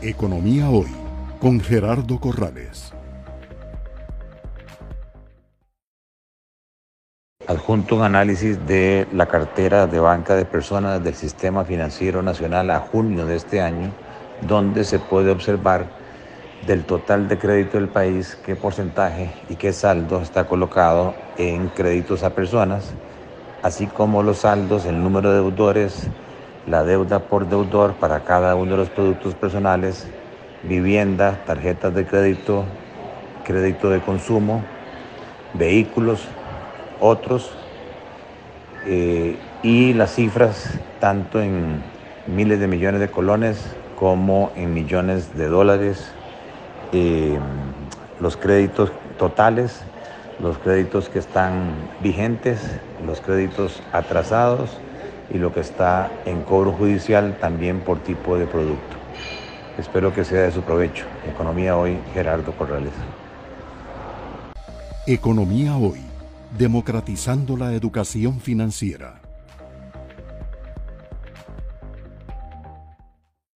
Economía Hoy con Gerardo Corrales. Adjunto un análisis de la cartera de banca de personas del Sistema Financiero Nacional a junio de este año, donde se puede observar del total de crédito del país qué porcentaje y qué saldo está colocado en créditos a personas, así como los saldos, el número de deudores, la deuda por deudor para cada uno de los productos personales, vivienda, tarjetas de crédito, crédito de consumo, vehículos, otros, eh, y las cifras tanto en miles de millones de colones como en millones de dólares, eh, los créditos totales, los créditos que están vigentes, los créditos atrasados, y lo que está en cobro judicial también por tipo de producto. Espero que sea de su provecho. Economía Hoy, Gerardo Corrales. Economía Hoy, democratizando la educación financiera.